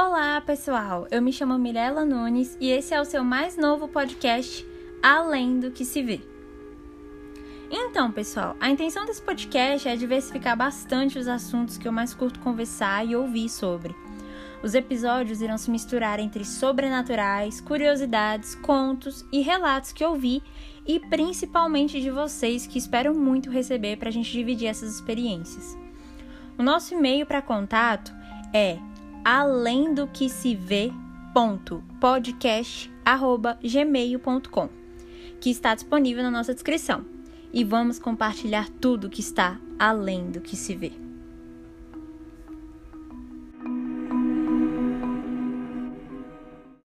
Olá, pessoal! Eu me chamo Mirella Nunes e esse é o seu mais novo podcast Além do que se vê. Então, pessoal, a intenção desse podcast é diversificar bastante os assuntos que eu mais curto conversar e ouvir sobre. Os episódios irão se misturar entre sobrenaturais, curiosidades, contos e relatos que ouvi e principalmente de vocês que espero muito receber para a gente dividir essas experiências. O nosso e-mail para contato é além do que se vê podcast@gmail.com, que está disponível na nossa descrição. E vamos compartilhar tudo que está além do que se vê.